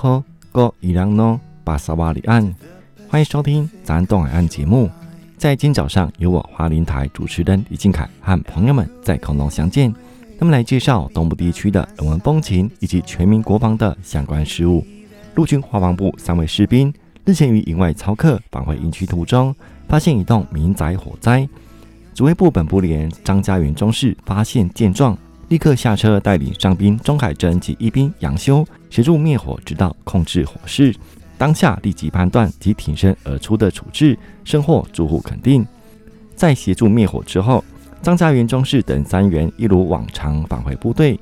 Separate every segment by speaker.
Speaker 1: 奈何个伊朗诺巴沙瓦里岸，欢迎收听咱东海岸节目。在今早上，由我花林台主持人李靖凯和朋友们在空中相见，那么来介绍东部地区的人文风情以及全民国防的相关事务。陆军华防部三位士兵日前于营外操课返回营区途中，发现一栋民宅火灾。指挥部本部连张家元中士发现见状，立刻下车带领上兵钟海珍及一兵杨修协助灭火，直到控制火势。当下立即判断及挺身而出的处置，深获住户肯定。在协助灭火之后，张家元中士等三员一如往常返回部队，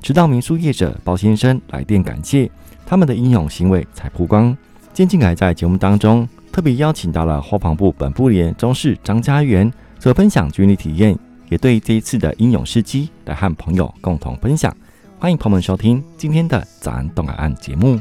Speaker 1: 直到民宿业者包先生来电感谢，他们的英勇行为才曝光。今天靖凯在节目当中特别邀请到了华防部本部连中士张家元。所分享军旅体验，也对这一次的英勇事迹来和朋友共同分享。欢迎朋友们收听今天的早安东海岸节目。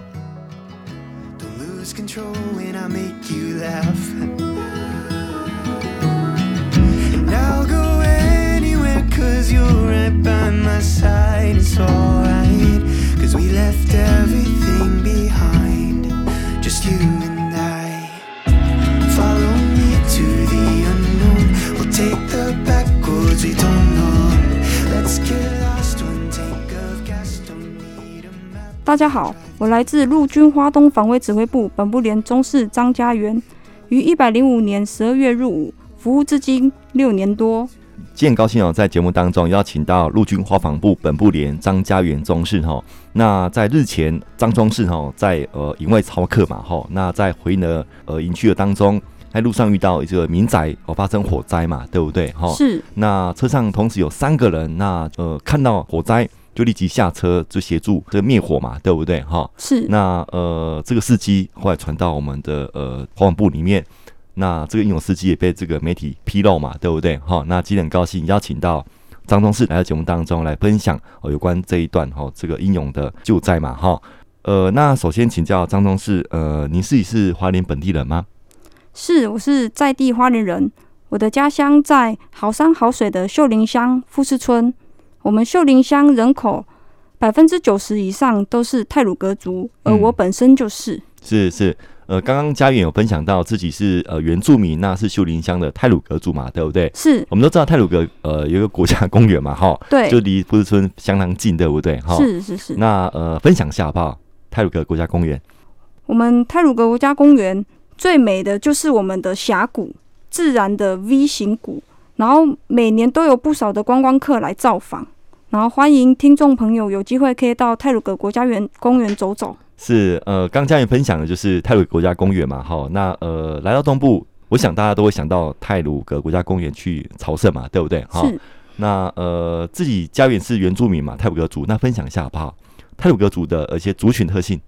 Speaker 2: 大家好，我来自陆军花东防卫指挥部本部连中士张家元，于一百零五年十二月入伍，服务至今六年多。
Speaker 1: 今天高兴哦，在节目当中邀请到陆军花防部本部连张家元中士哈。那在日前，张中士哈在呃营外操课嘛哈，那在回呢呃营区的当中，在路上遇到一个民宅哦发生火灾嘛，对不对哈？
Speaker 2: 是。
Speaker 1: 那车上同时有三个人，那呃看到火灾。就立即下车，就协助这个灭火嘛，对不对？哈，
Speaker 2: 是。
Speaker 1: 那呃，这个司机后来传到我们的呃华防部里面，那这个英勇司机也被这个媒体披露嘛，对不对？哈，那今天很高兴邀请到张中士来到节目当中来分享哦有关这一段哈这个英勇的救灾嘛，哈。呃，那首先请教张中士，呃，您自己是花莲本地人吗？
Speaker 2: 是，我是在地花莲人，我的家乡在好山好水的秀林乡富士村。我们秀林乡人口百分之九十以上都是泰鲁格族，而我本身就是。嗯、
Speaker 1: 是是，呃，刚刚家元有分享到自己是呃原住民，那是秀林乡的泰鲁格族嘛，对不对？
Speaker 2: 是。我
Speaker 1: 们都知道泰鲁格呃有一个国家公园嘛，哈，
Speaker 2: 对，
Speaker 1: 就离富士村相当近，对不对？哈，
Speaker 2: 是是是。
Speaker 1: 那呃，分享一下好不好？泰鲁格国家公园。
Speaker 2: 我们泰鲁格国家公园最美的就是我们的峡谷，自然的 V 型谷，然后每年都有不少的观光客来造访。然后欢迎听众朋友有机会可以到泰鲁格国家园公园走走。
Speaker 1: 是，呃，刚家元分享的就是泰鲁阁国家公园嘛，哈，那呃，来到东部，我想大家都会想到泰鲁格国家公园去朝圣嘛，对不对？哈，那呃，自己家园是原住民嘛，泰鲁格族，那分享一下好不好？泰鲁格族的一些族群特性。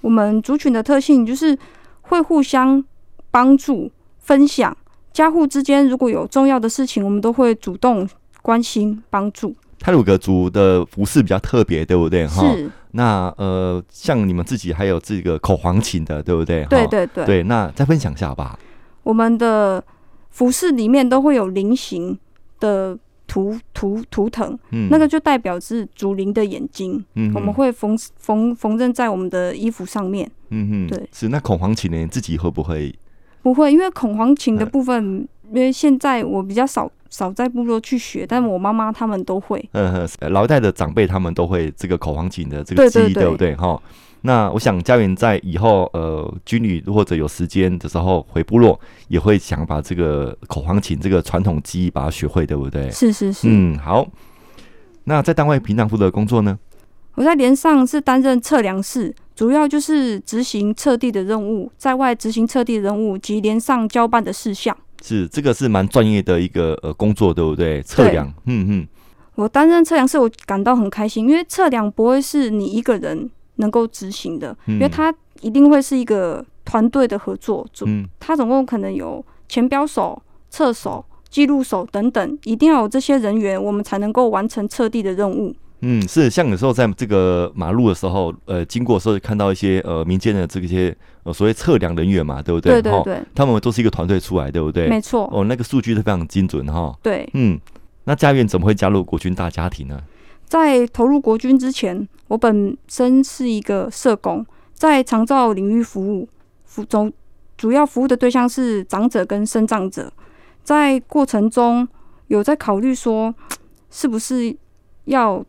Speaker 2: 我们族群的特性就是会互相帮助、分享，家户之间如果有重要的事情，我们都会主动关心帮助。
Speaker 1: 泰鲁格族的服饰比较特别，对不对？哈，
Speaker 2: 是。
Speaker 1: 那呃，像你们自己还有这个口簧琴的，对不对？
Speaker 2: 对对对。
Speaker 1: 对，那再分享一下好不好？
Speaker 2: 我们的服饰里面都会有菱形的图图图腾，嗯，那个就代表是祖灵的眼睛，嗯，我们会缝缝缝纫在我们的衣服上面，嗯哼，对。
Speaker 1: 是，那口簧琴呢？你自己会不会？
Speaker 2: 不会，因为口簧琴的部分，嗯，因为现在我比较少。少在部落去学，但我妈妈他们都会。嗯
Speaker 1: 哼，老一代的长辈他们都会这个口簧琴的这个技艺，对不对？哈，那我想家园在以后呃军旅或者有时间的时候回部落，也会想把这个口簧琴这个传统技艺把它学会，对不对？
Speaker 2: 是是是。
Speaker 1: 嗯，好。那在单位平常负责的工作呢？
Speaker 2: 我在连上是担任测量士，主要就是执行测地的任务，在外执行测地任务及连上交办的事项。
Speaker 1: 是，这个是蛮专业的一个呃工作，对不对？测量，嗯嗯。
Speaker 2: 我担任测量师，我感到很开心，因为测量不会是你一个人能够执行的，嗯、因为它一定会是一个团队的合作。嗯，它总共可能有前标手、测手、记录手等等，一定要有这些人员，我们才能够完成测地的任务。
Speaker 1: 嗯，是像有时候在这个马路的时候，呃，经过的时候看到一些呃民间的这些呃所谓测量人员嘛，对不对？
Speaker 2: 对对对，
Speaker 1: 他们都是一个团队出来，对不对？
Speaker 2: 没错。
Speaker 1: 哦，那个数据都非常精准哈。
Speaker 2: 对。
Speaker 1: 嗯，那家园怎么会加入国军大家庭呢？
Speaker 2: 在投入国军之前，我本身是一个社工，在长照领域服务，服中主要服务的对象是长者跟身障者，在过程中有在考虑说，是不是要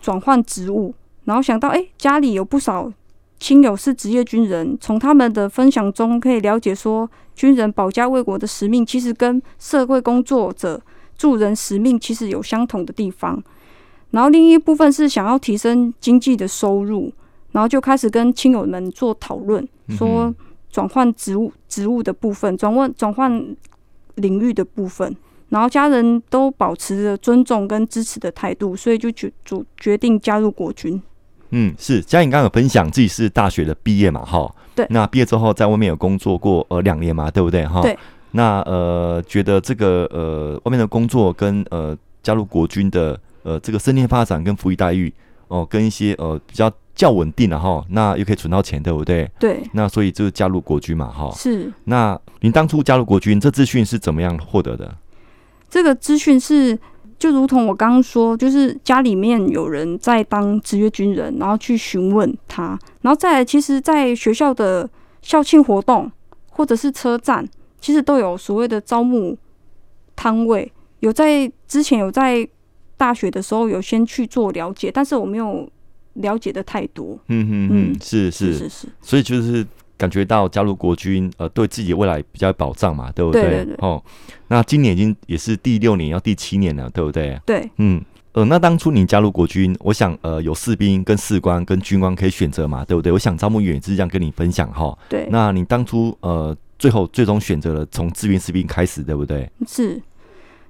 Speaker 2: 转换职务，然后想到，哎，家里有不少亲友是职业军人，从他们的分享中可以了解说，军人保家卫国的使命其实跟社会工作者助人使命其实有相同的地方。然后另一部分是想要提升经济的收入。然后就开始跟亲友们做讨论，说转换职务、职务的部分，转换转换领域的部分。然后家人都保持着尊重跟支持的态度，所以就决决决定加入国军。
Speaker 1: 嗯，是嘉颖刚刚有分享自己是大学的毕业嘛？哈，
Speaker 2: 对。
Speaker 1: 那毕业之后在外面有工作过呃两年嘛？对不对？哈，
Speaker 2: 对。
Speaker 1: 那呃，觉得这个呃外面的工作跟呃加入国军的呃这个升迁发展跟福利待遇哦、呃，跟一些呃比较。较稳定了哈，那又可以存到钱，对不对？
Speaker 2: 对。
Speaker 1: 那所以就是加入国军嘛，哈。
Speaker 2: 是。
Speaker 1: 那您当初加入国军，这资讯是怎么样获得的？
Speaker 2: 这个资讯是就如同我刚刚说，就是家里面有人在当职业军人，然后去询问他，然后再来，其实，在学校的校庆活动或者是车站，其实都有所谓的招募摊位。有在之前有在大学的时候有先去做了解，但是我没有。了解的太多，
Speaker 1: 嗯嗯嗯，是是
Speaker 2: 是是，
Speaker 1: 所以就是感觉到加入国军，呃，对自己未来比较有保障嘛，对不对？
Speaker 2: 对对对。
Speaker 1: 哦，那今年已经也是第六年，要第七年了，对不对？
Speaker 2: 对，
Speaker 1: 嗯呃，那当初你加入国军，我想呃有士兵跟士官跟军官可以选择嘛，对不对？我想招募员也是这样跟你分享哈。
Speaker 2: 对。
Speaker 1: 那你当初呃最后最终选择了从志愿士兵开始，对不对？
Speaker 2: 是，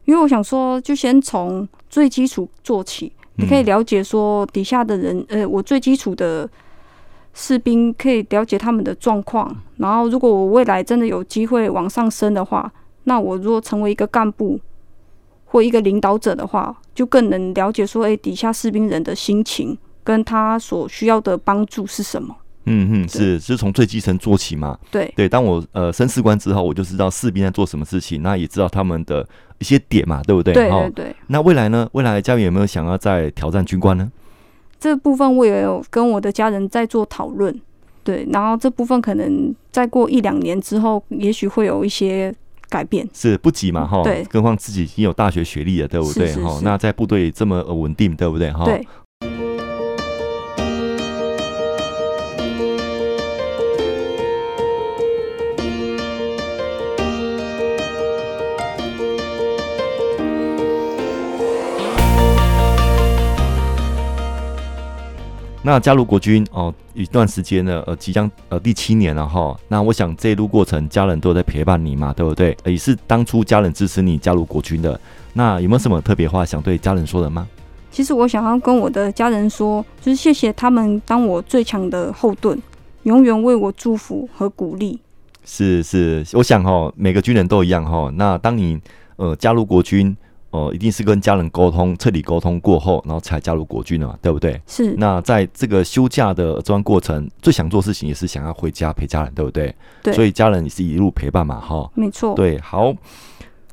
Speaker 2: 因为我想说，就先从最基础做起。你可以了解说底下的人，呃，我最基础的士兵可以了解他们的状况，然后如果我未来真的有机会往上升的话，那我如果成为一个干部或一个领导者的话，就更能了解说，诶，底下士兵人的心情跟他所需要的帮助是什么。
Speaker 1: 嗯嗯，是是从最基层做起嘛？
Speaker 2: 对
Speaker 1: 对，当我呃升士官之后，我就知道士兵在做什么事情，那也知道他们的一些点嘛，对不对？
Speaker 2: 对对对。
Speaker 1: 那未来呢？未来佳莹有没有想要再挑战军官呢？
Speaker 2: 这部分我也有跟我的家人在做讨论，对，然后这部分可能再过一两年之后，也许会有一些改变。
Speaker 1: 是不急嘛？哈，
Speaker 2: 对，
Speaker 1: 更何况自己已经有大学学历了，对不对？哈，那在部队这么稳定，对不对？哈，
Speaker 2: 对。
Speaker 1: 那加入国军哦，一段时间呢，呃，即将呃第七年了哈。那我想这一路过程，家人都在陪伴你嘛，对不对？也是当初家人支持你加入国军的。那有没有什么特别话想对家人说的吗？
Speaker 2: 其实我想要跟我的家人说，就是谢谢他们当我最强的后盾，永远为我祝福和鼓励。
Speaker 1: 是是，我想哈，每个军人都一样哈。那当你呃加入国军。哦，一定是跟家人沟通，彻底沟通过后，然后才加入国军的嘛，对不对？
Speaker 2: 是。
Speaker 1: 那在这个休假的这段过程，最想做事情也是想要回家陪家人，对不对？
Speaker 2: 对。
Speaker 1: 所以家人也是一路陪伴嘛，哈。
Speaker 2: 没错。
Speaker 1: 对，好。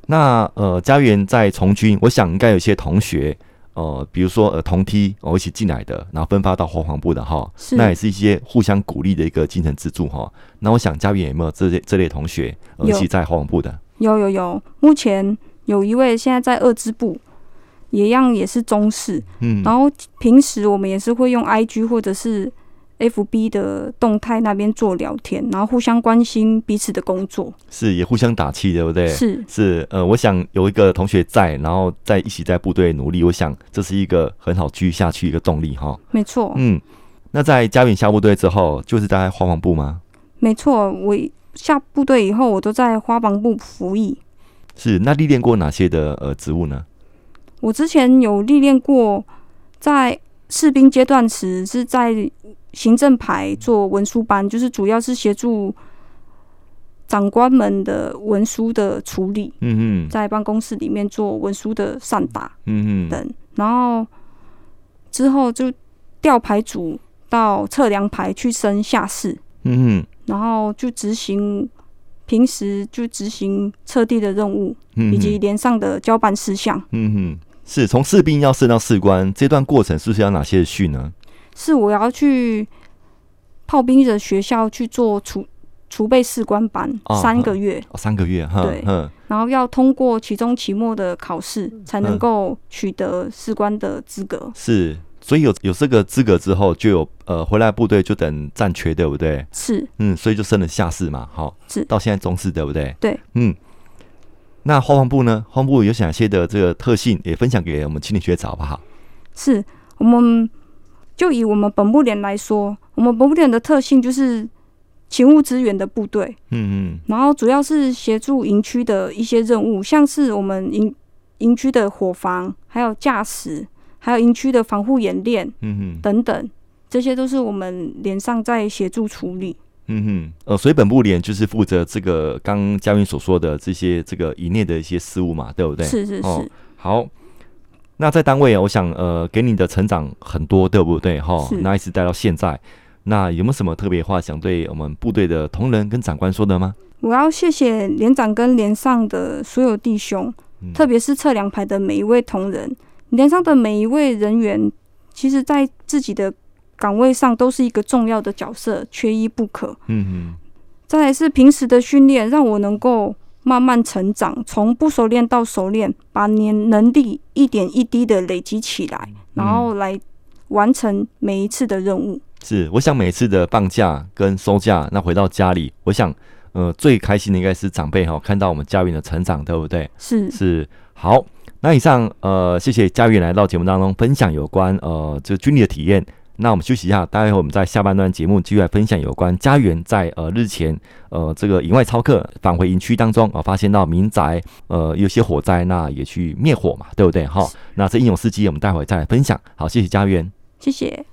Speaker 1: 那呃，家园在从军，我想应该有些同学，呃，比如说呃同梯哦一起进来的，然后分发到国防部的哈，
Speaker 2: 是。
Speaker 1: 那也是一些互相鼓励的一个精神支柱哈。那我想家园有没有这类这类同学，呃、一起在国防部的？
Speaker 2: 有有有，目前。有一位现在在二支部，也一样也是中式，嗯，然后平时我们也是会用 IG 或者是 FB 的动态那边做聊天，然后互相关心彼此的工作，
Speaker 1: 是也互相打气，对不对？
Speaker 2: 是
Speaker 1: 是，呃，我想有一个同学在，然后在一起在部队努力，我想这是一个很好继续下去一个动力哈。
Speaker 2: 没错，
Speaker 1: 嗯，那在嘉允下部队之后，就是在花房部吗？
Speaker 2: 没错，我下部队以后，我都在花房部服役。
Speaker 1: 是，那历练过哪些的呃职务呢？
Speaker 2: 我之前有历练过，在士兵阶段时是在行政排做文书班，就是主要是协助长官们的文书的处理。嗯嗯，在办公室里面做文书的善打。嗯嗯，等，然后之后就调排组到测量排去升下士。嗯嗯，然后就执行。平时就执行测地的任务，以及连上的交办事项。
Speaker 1: 嗯哼，是从士兵要升到士官这段过程，是不是要哪些训呢？
Speaker 2: 是我要去炮兵的学校去做储储备士官班，哦、三个月，
Speaker 1: 哦、三个月，
Speaker 2: 对，然后要通过期中、期末的考试，才能够取得士官的资格。
Speaker 1: 是，所以有有这个资格之后，就有呃回来部队就等战缺，对不对？
Speaker 2: 是，
Speaker 1: 嗯，所以就升了下士嘛，好，
Speaker 2: 是
Speaker 1: 到现在中士，对不对？
Speaker 2: 对，
Speaker 1: 嗯。那后方部呢？后方部有哪些的这个特性，也分享给我们青年学子好不好？
Speaker 2: 是，我们就以我们本部连来说，我们本部连的特性就是勤务支援的部队。嗯嗯。然后主要是协助营区的一些任务，像是我们营营区的伙房，还有驾驶，还有营区的防护演练，嗯哼，等等，这些都是我们连上在协助处理。
Speaker 1: 嗯哼，呃，所以本部连就是负责这个刚佳云所说的这些这个营内的一些事务嘛，对不对？
Speaker 2: 是是是。哦、
Speaker 1: 好，那在单位，我想呃，给你的成长很多，对不对？哈、哦，那一直待到现在，那有没有什么特别话想对我们部队的同仁跟长官说的吗？
Speaker 2: 我要谢谢连长跟连上的所有弟兄，嗯、特别是测量排的每一位同仁，连上的每一位人员，其实在自己的。岗位上都是一个重要的角色，缺一不可。嗯嗯。再来是平时的训练，让我能够慢慢成长，从不熟练到熟练，把年能力一点一滴的累积起来，然后来完成每一次的任务。
Speaker 1: 是，我想每次的放假跟收假，那回到家里，我想，呃，最开心的应该是长辈哈，看到我们佳云的成长，对不对？
Speaker 2: 是
Speaker 1: 是。好，那以上呃，谢谢佳云来到节目当中分享有关呃，这个军旅的体验。那我们休息一下，待会我们在下半段节目继续来分享有关佳云在呃日前呃这个营外操课返回营区当中啊、呃，发现到民宅呃有些火灾，那也去灭火嘛，对不对？哈，那这英勇事迹我们待会再来分享。好，谢谢佳云，
Speaker 2: 谢谢。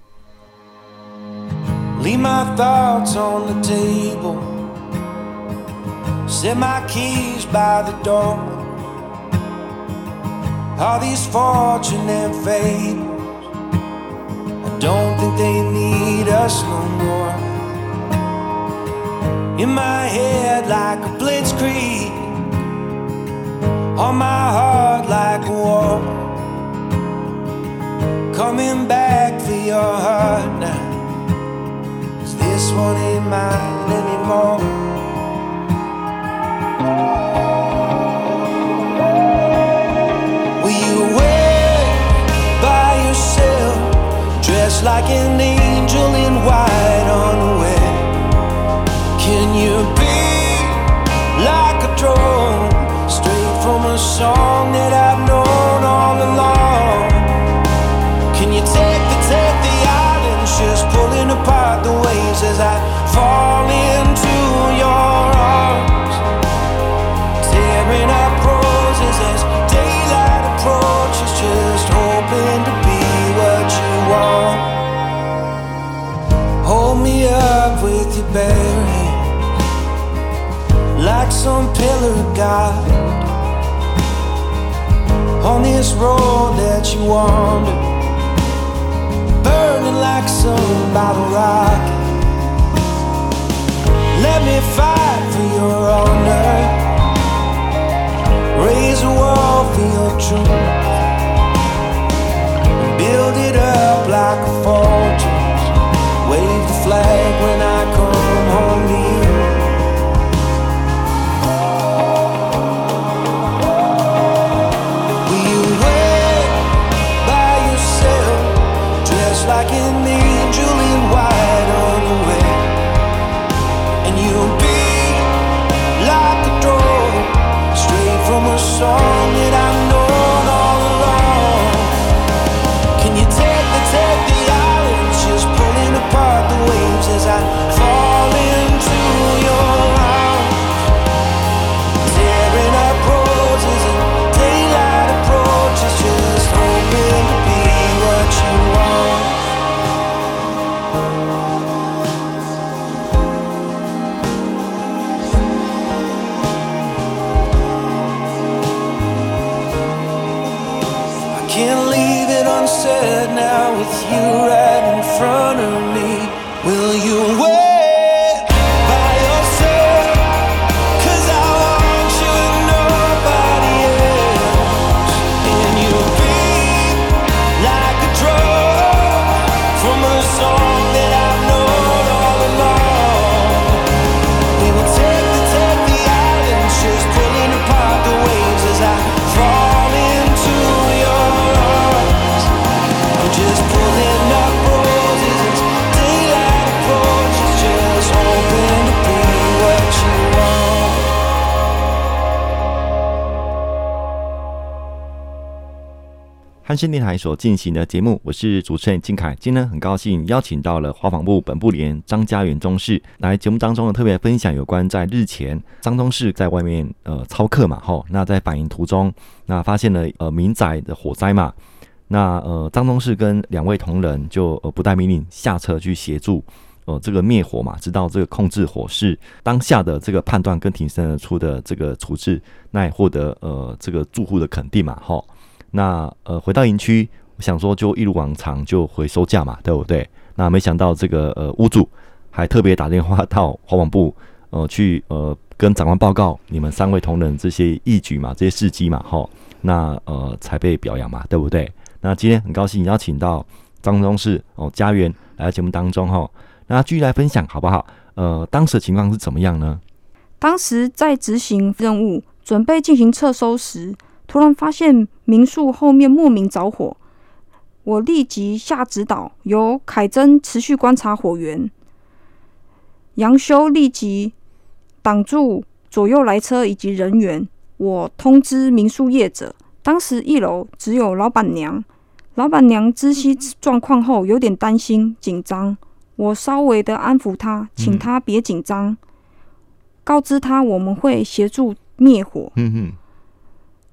Speaker 3: Don't think they need us no more. In my head, like a blitzkrieg. On my heart, like a war. Coming back for your heart now. Cause this one ain't mine anymore. Like an angel in white on the way. Can you be like a drone straight from a song that I've pillar of God. On this road that you wander, burning like some bottle rocket. Let me fight for your honor, raise a wall for your truth, build it up like a fortress. Wave the flag when I Oh.
Speaker 1: 汉声电台所进行的节目，我是主持人金凯。今天很高兴邀请到了华防部本部连张家元中士来节目当中呢，特别分享有关在日前张中士在外面呃操课嘛，吼，那在返营途中那发现了呃民宅的火灾嘛，那呃张中士跟两位同仁就呃不带命令下车去协助呃这个灭火嘛，直到这个控制火势，当下的这个判断跟挺身而出的这个处置，那也获得呃这个住户的肯定嘛，吼。那呃，回到营区，我想说就一如往常就回收价嘛，对不对？那没想到这个呃屋主还特别打电话到华防部，呃，去呃跟长官报告你们三位同仁这些义举嘛，这些事迹嘛，吼，那呃才被表扬嘛，对不对？那今天很高兴邀请到张中士哦家元来到节目当中哈，那继续来分享好不好？呃，当时的情况是怎么样呢？
Speaker 2: 当时在执行任务，准备进行撤收时。突然发现民宿后面莫名着火，我立即下指导，由凯珍持续观察火源，杨修立即挡住左右来车以及人员。我通知民宿业者，当时一楼只有老板娘，老板娘知悉状况后有点担心紧张，我稍微的安抚她，请她别紧张，告知她我们会协助灭火。嗯哼。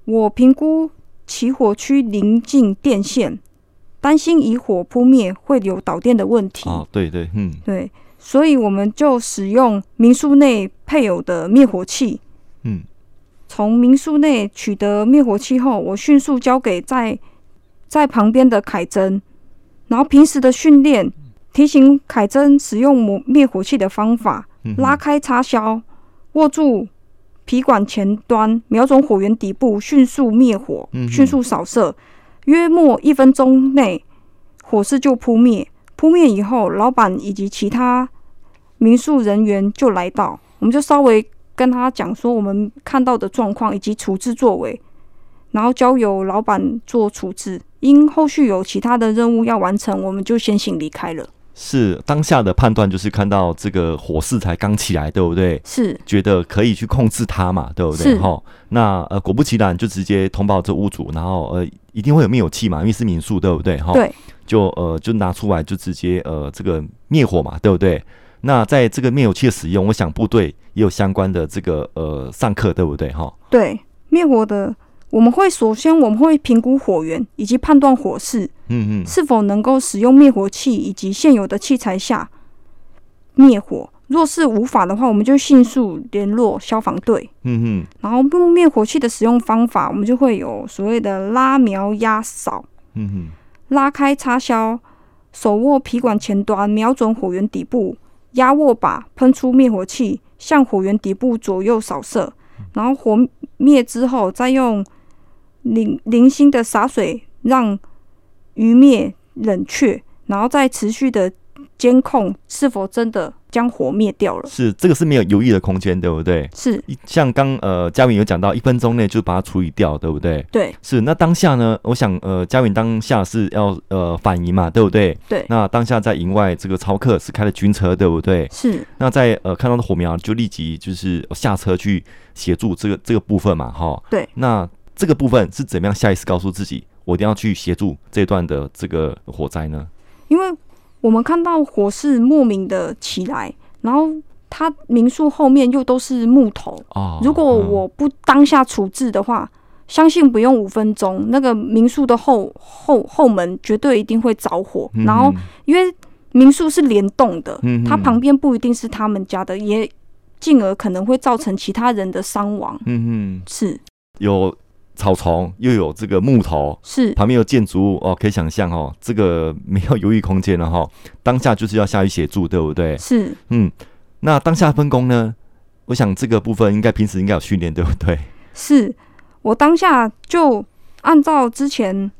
Speaker 2: 我评估起火区临近电线，担心以火扑灭会有导电的问题。
Speaker 1: 哦，对对，嗯，
Speaker 2: 对，所以我们就使用民宿内配有的灭火器。嗯，从民宿内取得灭火器后，我迅速交给在在旁边的凯珍，然后平时的训练提醒凯珍使用灭火器的方法：拉开插销，握住。皮管前端瞄准火源底部，迅速灭火，迅速扫射，约莫一分钟内，火势就扑灭。扑灭以后，老板以及其他民宿人员就来到，我们就稍微跟他讲说我们看到的状况以及处置作为，然后交由老板做处置。因后续有其他的任务要完成，我们就先行离开了。
Speaker 1: 是当下的判断，就是看到这个火势才刚起来，对不对？
Speaker 2: 是
Speaker 1: 觉得可以去控制它嘛，对不对？哈，那呃，果不其然，就直接通报这屋主，然后呃，一定会有灭火器嘛，因为是民宿，对不对？哈，
Speaker 2: 对，
Speaker 1: 就呃，就拿出来，就直接呃，这个灭火嘛，对不对？那在这个灭火器的使用，我想部队也有相关的这个呃上课，对不对？哈，
Speaker 2: 对，灭火的。我们会首先我们会评估火源以及判断火势，嗯嗯，是否能够使用灭火器以及现有的器材下灭火。若是无法的话，我们就迅速联络消防队，嗯嗯。然后用灭火器的使用方法，我们就会有所谓的拉瞄压扫，嗯哼，拉开插销，手握皮管前端，瞄准火源底部，压握把，喷出灭火器，向火源底部左右扫射，然后火灭之后再用。零零星的洒水，让余灭冷却，然后再持续的监控是否真的将火灭掉了。
Speaker 1: 是这个是没有犹豫的空间，对不对？
Speaker 2: 是。
Speaker 1: 像刚呃家元有讲到，一分钟内就把它处理掉，对不对？
Speaker 2: 对。
Speaker 1: 是。那当下呢？我想呃家元当下是要呃反营嘛，对不对？
Speaker 2: 对。
Speaker 1: 那当下在营外这个超客是开了军车，对不对？
Speaker 2: 是。
Speaker 1: 那在呃看到的火苗就立即就是下车去协助这个这个部分嘛，哈。
Speaker 2: 对。
Speaker 1: 那。这个部分是怎么样下意识告诉自己，我一定要去协助这段的这个火灾呢？
Speaker 2: 因为我们看到火势莫名的起来，然后它民宿后面又都是木头哦。如果我不当下处置的话，嗯、相信不用五分钟，那个民宿的后后后门绝对一定会着火。嗯、然后因为民宿是联动的，嗯、它旁边不一定是他们家的，也进而可能会造成其他人的伤亡。嗯哼，是
Speaker 1: 有。草丛又有这个木头，
Speaker 2: 是
Speaker 1: 旁边有建筑物哦，可以想象哦，这个没有犹豫空间了哈。当下就是要下去协助，对不对？
Speaker 2: 是，
Speaker 1: 嗯，那当下分工呢？我想这个部分应该平时应该有训练，对不对？
Speaker 2: 是我当下就按照之前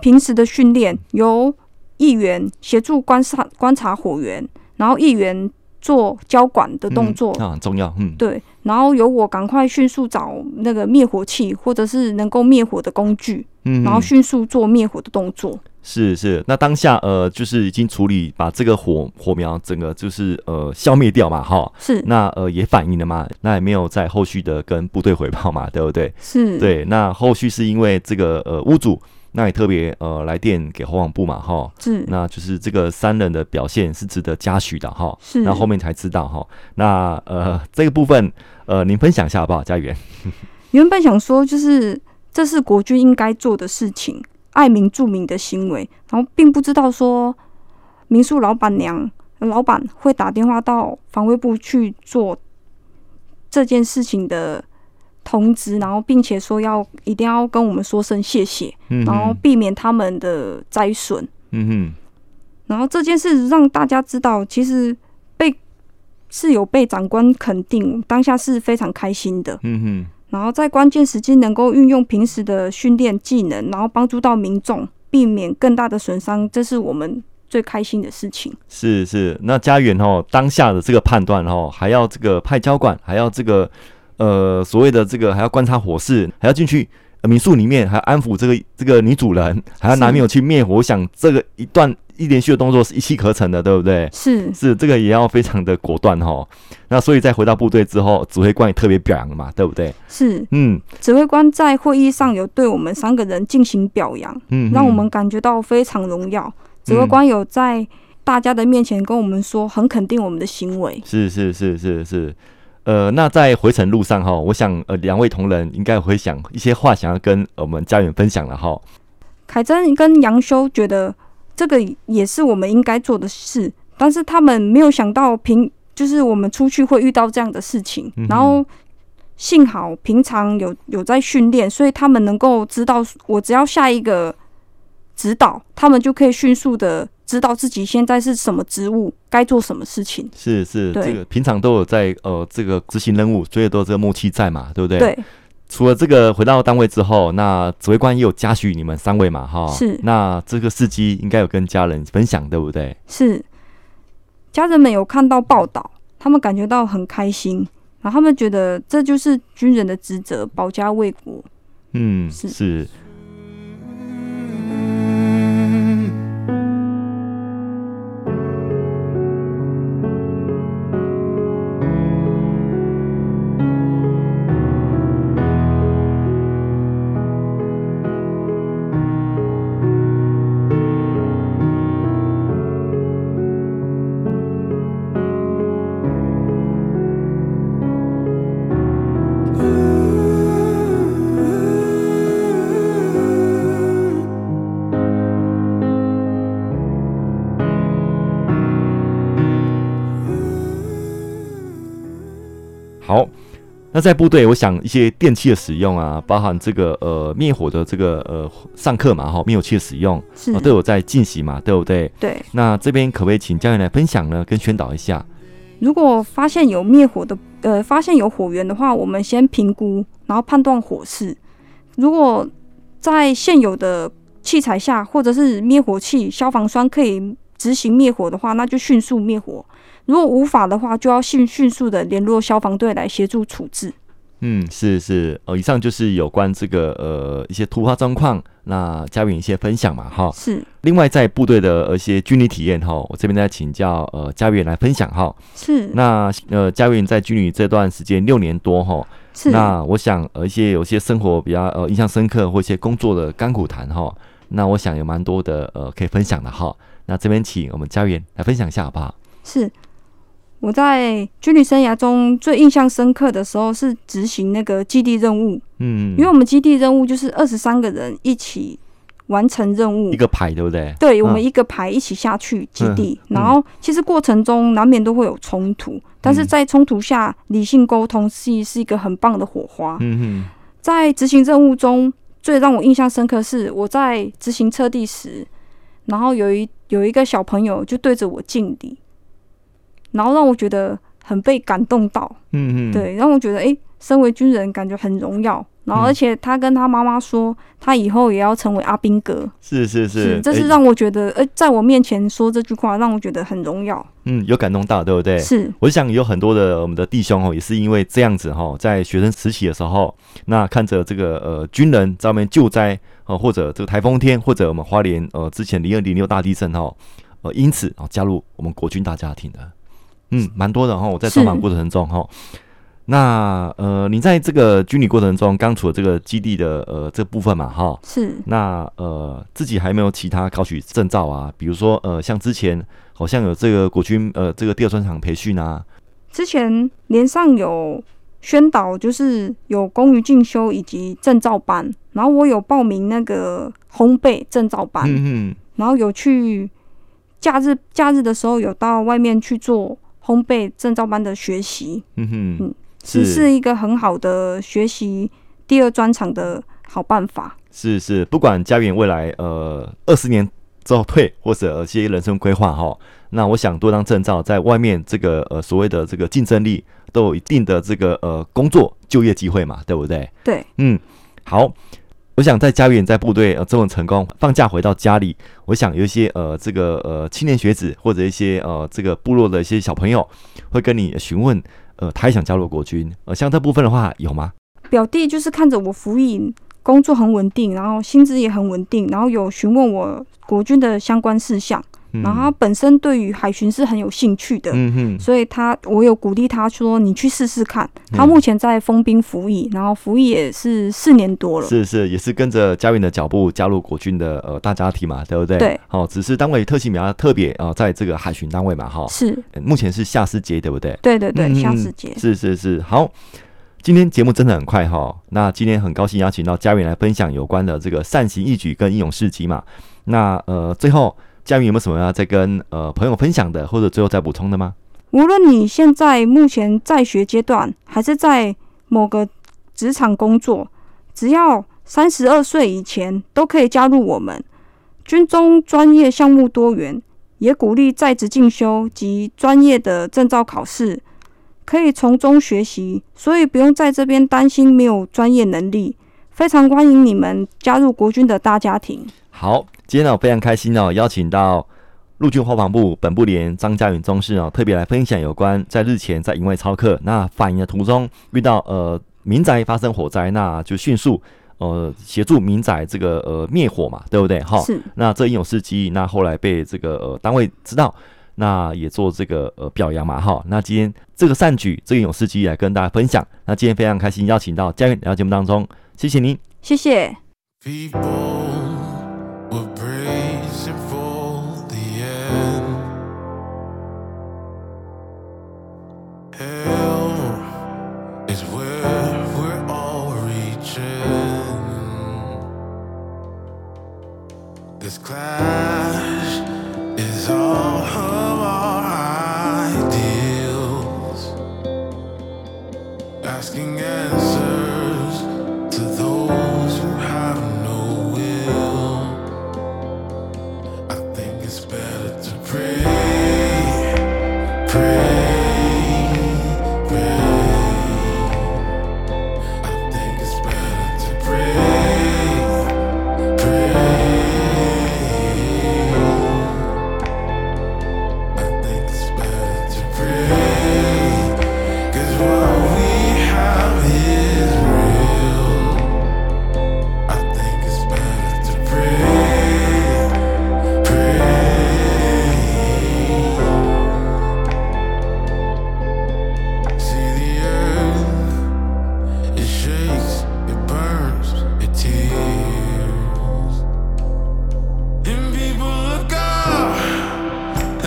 Speaker 2: 平时的训练，由议员协助观察观察火源，然后议员。做交管的动作，
Speaker 1: 嗯、啊，很重要，嗯，
Speaker 2: 对，然后由我赶快迅速找那个灭火器，或者是能够灭火的工具，嗯，然后迅速做灭火的动作。
Speaker 1: 是是，那当下呃，就是已经处理把这个火火苗整个就是呃消灭掉嘛，哈，
Speaker 2: 是，
Speaker 1: 那呃也反应了嘛，那也没有在后续的跟部队回报嘛，对不对？
Speaker 2: 是，
Speaker 1: 对，那后续是因为这个呃屋主。那也特别呃来电给侯广部嘛哈，
Speaker 2: 是，
Speaker 1: 那就是这个三人的表现是值得嘉许的哈，
Speaker 2: 是，
Speaker 1: 那后面才知道哈，那呃这个部分呃您分享一下好不好，佳媛？
Speaker 2: 原本想说就是这是国军应该做的事情，爱民助民的行为，然后并不知道说民宿老板娘老板会打电话到防卫部去做这件事情的。通知，然后并且说要一定要跟我们说声谢谢，嗯、然后避免他们的灾损。嗯哼，然后这件事让大家知道，其实被是有被长官肯定，当下是非常开心的。嗯哼，然后在关键时机能够运用平时的训练技能，然后帮助到民众，避免更大的损伤，这是我们最开心的事情。
Speaker 1: 是是，那家园哦，当下的这个判断哦，还要这个派交管，还要这个。呃，所谓的这个还要观察火势，还要进去民宿里面，还要安抚这个这个女主人，还要拿灭火器灭火。我想这个一段一连续的动作是一气呵成的，对不对？
Speaker 2: 是
Speaker 1: 是，这个也要非常的果断哈。那所以在回到部队之后，指挥官也特别表扬了嘛，对不对？
Speaker 2: 是，嗯，指挥官在会议上有对我们三个人进行表扬，嗯，让我们感觉到非常荣耀。指挥官有在大家的面前跟我们说，很肯定我们的行为。
Speaker 1: 是是是是是。呃，那在回程路上哈，我想呃，两位同仁应该会想一些话，想要跟我们家远分享了哈。
Speaker 2: 凯珍跟杨修觉得这个也是我们应该做的事，但是他们没有想到平就是我们出去会遇到这样的事情，嗯、然后幸好平常有有在训练，所以他们能够知道我只要下一个指导，他们就可以迅速的。知道自己现在是什么职务，该做什么事情。
Speaker 1: 是是，这个平常都有在呃这个执行任务，所以都有这个默契在嘛，对不对？
Speaker 2: 对。
Speaker 1: 除了这个回到单位之后，那指挥官也有嘉许你们三位嘛，哈。
Speaker 2: 是。
Speaker 1: 那这个司机应该有跟家人分享，对不对？
Speaker 2: 是。家人们有看到报道，他们感觉到很开心，然后他们觉得这就是军人的职责，保家卫国。
Speaker 1: 嗯，是。是那在部队，我想一些电器的使用啊，包含这个呃灭火的这个呃上课嘛，哈，灭火器的使用都有在进行嘛，对不对？
Speaker 2: 对。
Speaker 1: 那这边可不可以请教练来分享呢？跟宣导一下。
Speaker 2: 如果发现有灭火的呃，发现有火源的话，我们先评估，然后判断火势。如果在现有的器材下，或者是灭火器、消防栓可以执行灭火的话，那就迅速灭火。如果无法的话，就要迅迅速的联络消防队来协助处置。
Speaker 1: 嗯，是是，哦，以上就是有关这个呃一些突发状况，那佳媛一些分享嘛，哈。
Speaker 2: 是。
Speaker 1: 另外，在部队的一些军旅体验哈，我这边再请教呃佳媛来分享哈。
Speaker 2: 是。
Speaker 1: 那呃佳媛在军旅这段时间六年多哈，是。那我想呃一些有些生活比较呃印象深刻或一些工作的甘苦谈哈，那我想有蛮多的呃可以分享的哈。那这边请我们佳媛来分享一下好不好？
Speaker 2: 是。我在军旅生涯中最印象深刻的时候是执行那个基地任务，嗯，因为我们基地任务就是二十三个人一起完成任务，
Speaker 1: 一个排对不对？
Speaker 2: 对，我们一个排一起下去基地，嗯、然后其实过程中难免都会有冲突，嗯、但是在冲突下理性沟通是是一个很棒的火花。嗯哼，在执行任务中最让我印象深刻是我在执行车地时，然后有一有一个小朋友就对着我敬礼。然后让我觉得很被感动到，嗯嗯，对，让我觉得，哎，身为军人感觉很荣耀。然后，而且他跟他妈妈说，他以后也要成为阿兵哥。
Speaker 1: 是是是，是，
Speaker 2: 这是让我觉得，呃，在我面前说这句话，让我觉得很荣耀。
Speaker 1: 嗯，有感动到，对不对？
Speaker 2: 是。
Speaker 1: 我想有很多的我们的弟兄哦，也是因为这样子哈，在学生时期的时候，那看着这个呃军人在外面救灾呃，或者这个台风天，或者我们花莲呃之前零二零六大地震哈，呃，因此啊加入我们国军大家庭的。嗯，蛮多的哈。我在专访过程中哈，那呃，你在这个军旅过程中，刚处了这个基地的呃这个部分嘛，哈，
Speaker 2: 是。
Speaker 1: 那呃，自己还没有其他考取证照啊？比如说呃，像之前好像有这个国军呃这个第二专场培训啊。
Speaker 2: 之前连上有宣导，就是有公于进修以及证照班，然后我有报名那个烘焙证照班，
Speaker 1: 嗯嗯，
Speaker 2: 然后有去假日假日的时候有到外面去做烘焙证照班的学习，
Speaker 1: 嗯哼，嗯。
Speaker 2: 是是一个很好的学习第二专场的好办法。
Speaker 1: 是是，不管家园未来呃二十年之后退，或者一些人生规划哈，那我想多张证照，在外面这个呃所谓的这个竞争力都有一定的这个呃工作就业机会嘛，对不对？
Speaker 2: 对，
Speaker 1: 嗯，好。我想在家园在部队呃这么成功，放假回到家里，我想有一些呃这个呃青年学子或者一些呃这个部落的一些小朋友会跟你询问。呃，他也想加入国军，呃，像这部分的话有吗？
Speaker 2: 表弟就是看着我服役，工作很稳定，然后薪资也很稳定，然后有询问我国军的相关事项，嗯、然后他本身对于海巡是很有兴趣的，嗯哼，所以他我有鼓励他说，你去试试看。他目前在封兵服役，然后服役也是四年多了，
Speaker 1: 是是，也是跟着佳元的脚步加入国军的呃大家庭嘛，对不对？
Speaker 2: 对，
Speaker 1: 好、哦，只是单位特性比较特别啊、呃，在这个海巡单位嘛，哈、哦，
Speaker 2: 是，
Speaker 1: 目前是下士阶，对不对？
Speaker 2: 对对对，
Speaker 1: 嗯、
Speaker 2: 下士阶，
Speaker 1: 是是是，好，今天节目真的很快哈、哦，那今天很高兴邀请到佳元来分享有关的这个善行义举跟英勇事迹嘛，那呃最后佳元有没有什么要再跟呃朋友分享的，或者最后再补充的吗？
Speaker 2: 无论你现在目前在学阶段，还是在某个职场工作，只要三十二岁以前，都可以加入我们。军中专业项目多元，也鼓励在职进修及专业的证照考试，可以从中学习，所以不用在这边担心没有专业能力。非常欢迎你们加入国军的大家庭。
Speaker 1: 好，今天呢，我非常开心哦，邀请到。陆军国防部本部连张佳元中士哦，特别来分享有关在日前在营外操课，那反营的途中遇到呃民宅发生火灾，那就迅速呃协助民宅这个呃灭火嘛，对不对？哈，
Speaker 2: 是。
Speaker 1: 那这英勇事迹，那后来被这个呃单位知道，那也做这个呃表扬嘛，哈。那今天这个善举，这个英勇事迹来跟大家分享。那今天非常开心邀请到佳元来到节目当中，谢谢您，
Speaker 2: 谢谢。
Speaker 4: People We're breathing.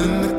Speaker 4: and the